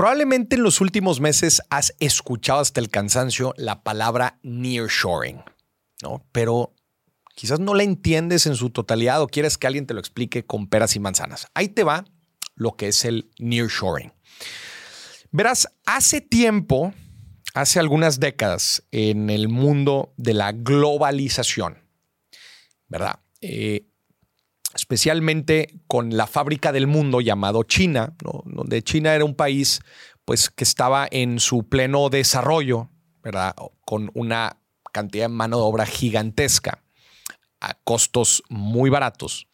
Probablemente en los últimos meses has escuchado hasta el cansancio la palabra nearshoring, ¿no? Pero quizás no la entiendes en su totalidad o quieres que alguien te lo explique con peras y manzanas. Ahí te va lo que es el nearshoring. Verás, hace tiempo, hace algunas décadas, en el mundo de la globalización, ¿verdad? Eh, especialmente con la fábrica del mundo llamado China, donde China era un país pues, que estaba en su pleno desarrollo, ¿verdad? con una cantidad de mano de obra gigantesca a costos muy baratos.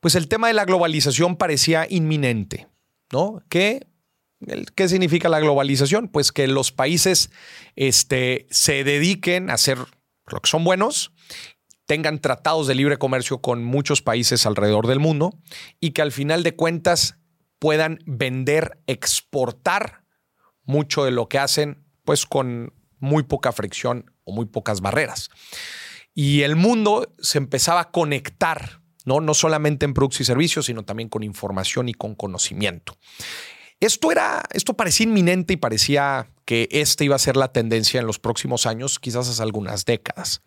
Pues el tema de la globalización parecía inminente, ¿no? ¿Qué, ¿Qué significa la globalización? Pues que los países este, se dediquen a hacer lo que son buenos tengan tratados de libre comercio con muchos países alrededor del mundo y que al final de cuentas puedan vender, exportar mucho de lo que hacen, pues con muy poca fricción o muy pocas barreras. Y el mundo se empezaba a conectar, ¿no? No solamente en productos y servicios, sino también con información y con conocimiento. Esto era, esto parecía inminente y parecía que esta iba a ser la tendencia en los próximos años, quizás hace algunas décadas.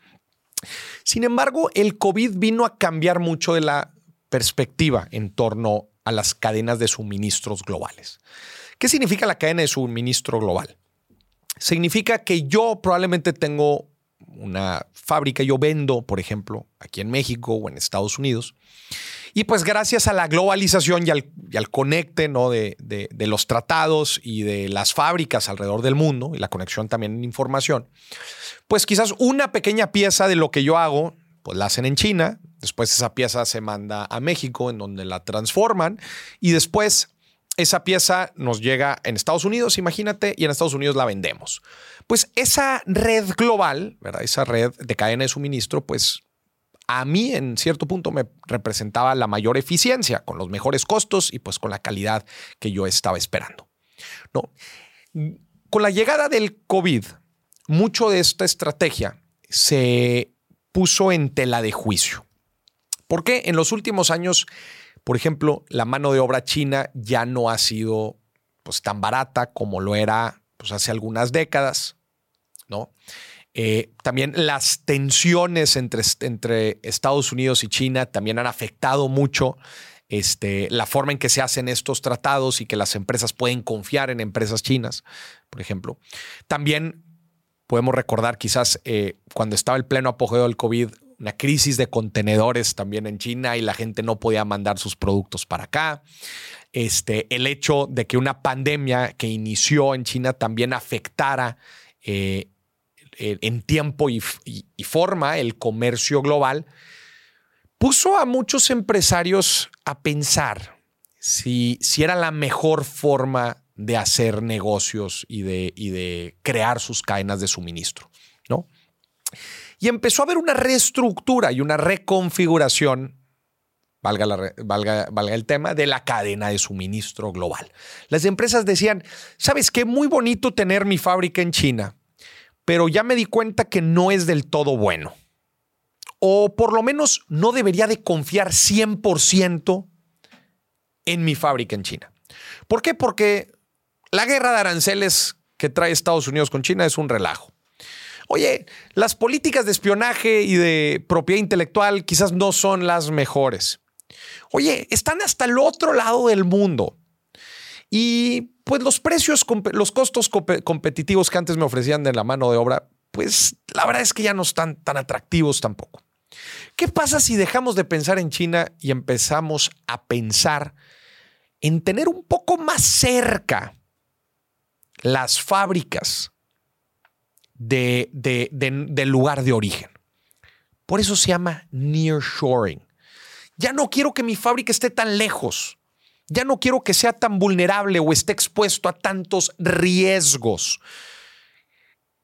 Sin embargo, el COVID vino a cambiar mucho de la perspectiva en torno a las cadenas de suministros globales. ¿Qué significa la cadena de suministro global? Significa que yo probablemente tengo una fábrica, yo vendo, por ejemplo, aquí en México o en Estados Unidos, y pues gracias a la globalización y al, conecte ¿no? de, de, los tratados y de las fábricas alrededor del mundo y la conexión también en información, pues quizás una pequeña pieza de lo que yo hago, pues la hacen en China, después esa pieza se manda a México en donde la transforman y después esa pieza nos llega en Estados Unidos, imagínate, y en Estados Unidos la vendemos. Pues esa red global, ¿verdad? Esa red de cadena de suministro, pues a mí en cierto punto me representaba la mayor eficiencia, con los mejores costos y pues con la calidad que yo estaba esperando. ¿no? Con la llegada del COVID, mucho de esta estrategia se puso en tela de juicio. Porque en los últimos años, por ejemplo, la mano de obra china ya no ha sido pues, tan barata como lo era pues, hace algunas décadas, ¿no? Eh, también las tensiones entre, entre, Estados Unidos y China también han afectado mucho este, la forma en que se hacen estos tratados y que las empresas pueden confiar en empresas chinas, por ejemplo. También podemos recordar quizás eh, cuando estaba el pleno apogeo del COVID, una crisis de contenedores también en China y la gente no podía mandar sus productos para acá. Este, el hecho de que una pandemia que inició en China también afectara eh, en tiempo y, forma el comercio global, puso a muchos empresarios a pensar si, si era la mejor forma de hacer negocios y de, y de crear sus cadenas de suministro, ¿no? Y empezó a haber una reestructura y una reconfiguración, valga, valga, el tema, de la cadena de suministro global. Las empresas decían, ¿sabes qué? Muy bonito tener mi fábrica en China, pero ya me di cuenta que no es del todo bueno. O por lo menos no debería de confiar 100% en mi fábrica en China. ¿Por qué? Porque la guerra de aranceles que trae Estados Unidos con China es un relajo. Oye, las políticas de espionaje y de propiedad intelectual quizás no son las mejores. Oye, están hasta el otro lado del mundo. Y pues los precios, los costos competitivos que antes me ofrecían de la mano de obra, pues la verdad es que ya no están tan atractivos tampoco. ¿Qué pasa si dejamos de pensar en China y empezamos a pensar en tener un poco más cerca las fábricas de, del lugar de origen? Por eso se llama nearshoring. Ya no quiero que mi fábrica esté tan lejos. Ya no quiero que sea tan vulnerable o esté expuesto a tantos riesgos.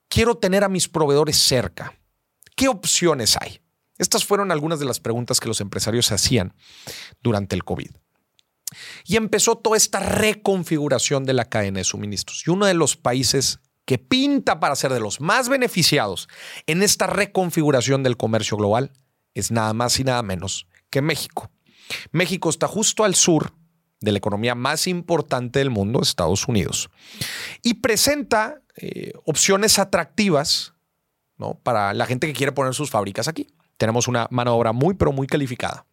Quiero tener a mis proveedores cerca. ¿Qué opciones hay? Estas fueron algunas de las preguntas que los empresarios hacían durante el COVID. Y empezó toda esta reconfiguración de la cadena de suministros. Y uno de los países que pinta para ser de los más beneficiados en esta reconfiguración del comercio global es nada más y nada menos que México. México está justo al sur de la economía más importante del mundo, Estados Unidos, y presenta eh, opciones atractivas ¿no? para la gente que quiere poner sus fábricas aquí. Tenemos una mano de obra muy, pero muy calificada.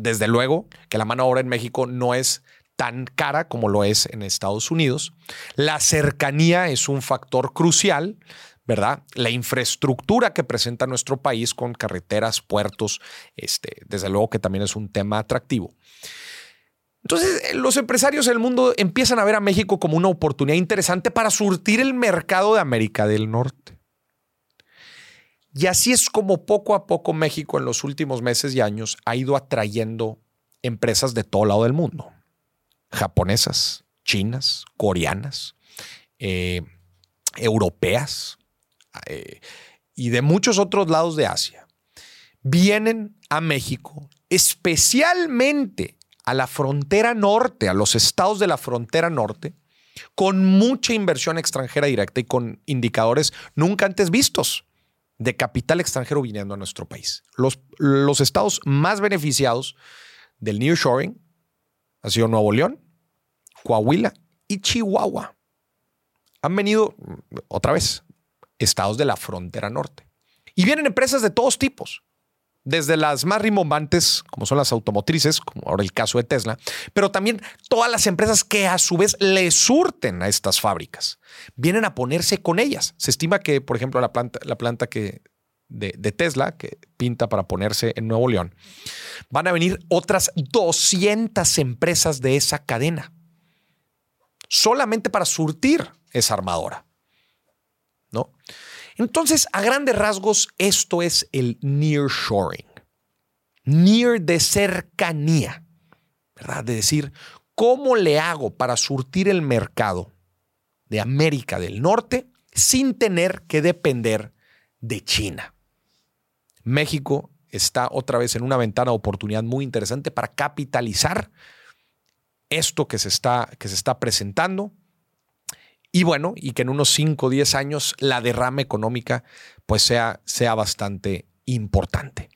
Desde luego que la mano de obra en México no es tan cara como lo es en Estados Unidos. La cercanía es un factor crucial, ¿verdad? La infraestructura que presenta nuestro país con carreteras, puertos, este, desde luego que también es un tema atractivo. Entonces, eh, los empresarios del mundo empiezan a ver a México como una oportunidad interesante para surtir el mercado de América del Norte. Y así es como poco a poco México en los últimos meses y años ha ido atrayendo empresas de todo lado del mundo. Japonesas, chinas, coreanas, eh, europeas eh, y de muchos otros lados de Asia. Vienen a México especialmente a la frontera norte, a los estados de la frontera norte, con mucha inversión extranjera directa y con indicadores nunca antes vistos de capital extranjero viniendo a nuestro país. Los, los estados más beneficiados del nearshoring han sido Nuevo León, Coahuila y Chihuahua. Han venido, otra vez, estados de la frontera norte. Y vienen empresas de todos tipos desde las más rimbombantes, como son las automotrices, como ahora el caso de Tesla, pero también todas las empresas que a su vez le surten a estas fábricas, vienen a ponerse con ellas. Se estima que, por ejemplo, la planta, la planta que de, de, Tesla, que pinta para ponerse en Nuevo León, van a venir otras 200 empresas de esa cadena, solamente para surtir esa armadora. ¿No? Entonces, a grandes rasgos, esto es el nearshoring. Near de cercanía, ¿verdad? De decir, ¿cómo le hago para surtir el mercado de América del Norte sin tener que depender de China? México está otra vez en una ventana de oportunidad muy interesante para capitalizar esto que se está, que se está presentando y bueno, y que en unos 5 o 10 años la derrama económica pues sea, sea bastante importante.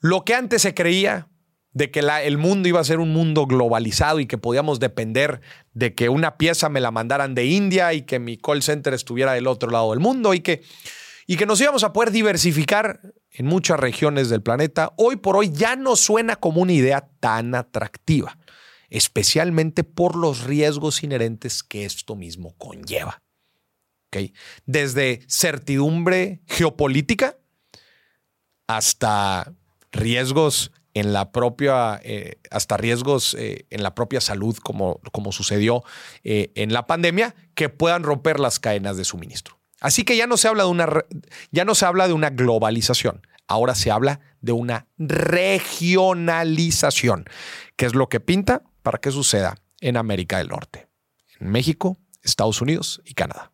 Lo que antes se creía de que el mundo iba a ser un mundo globalizado y que podíamos depender de que una pieza me la mandaran de India y que mi call center estuviera del otro lado del mundo y que, y que nos íbamos a poder diversificar en muchas regiones del planeta, hoy por hoy ya no suena como una idea tan atractiva especialmente por los riesgos inherentes que esto mismo conlleva. Desde certidumbre geopolítica hasta riesgos en la propia, eh, hasta riesgos eh, en la propia salud, como, como sucedió eh, en la pandemia, que puedan romper las cadenas de suministro. Así que ya no se habla de una, ya no se habla de una globalización, ahora se habla de una regionalización, que es lo que pinta para que suceda en América del Norte, en México, Estados Unidos y Canadá.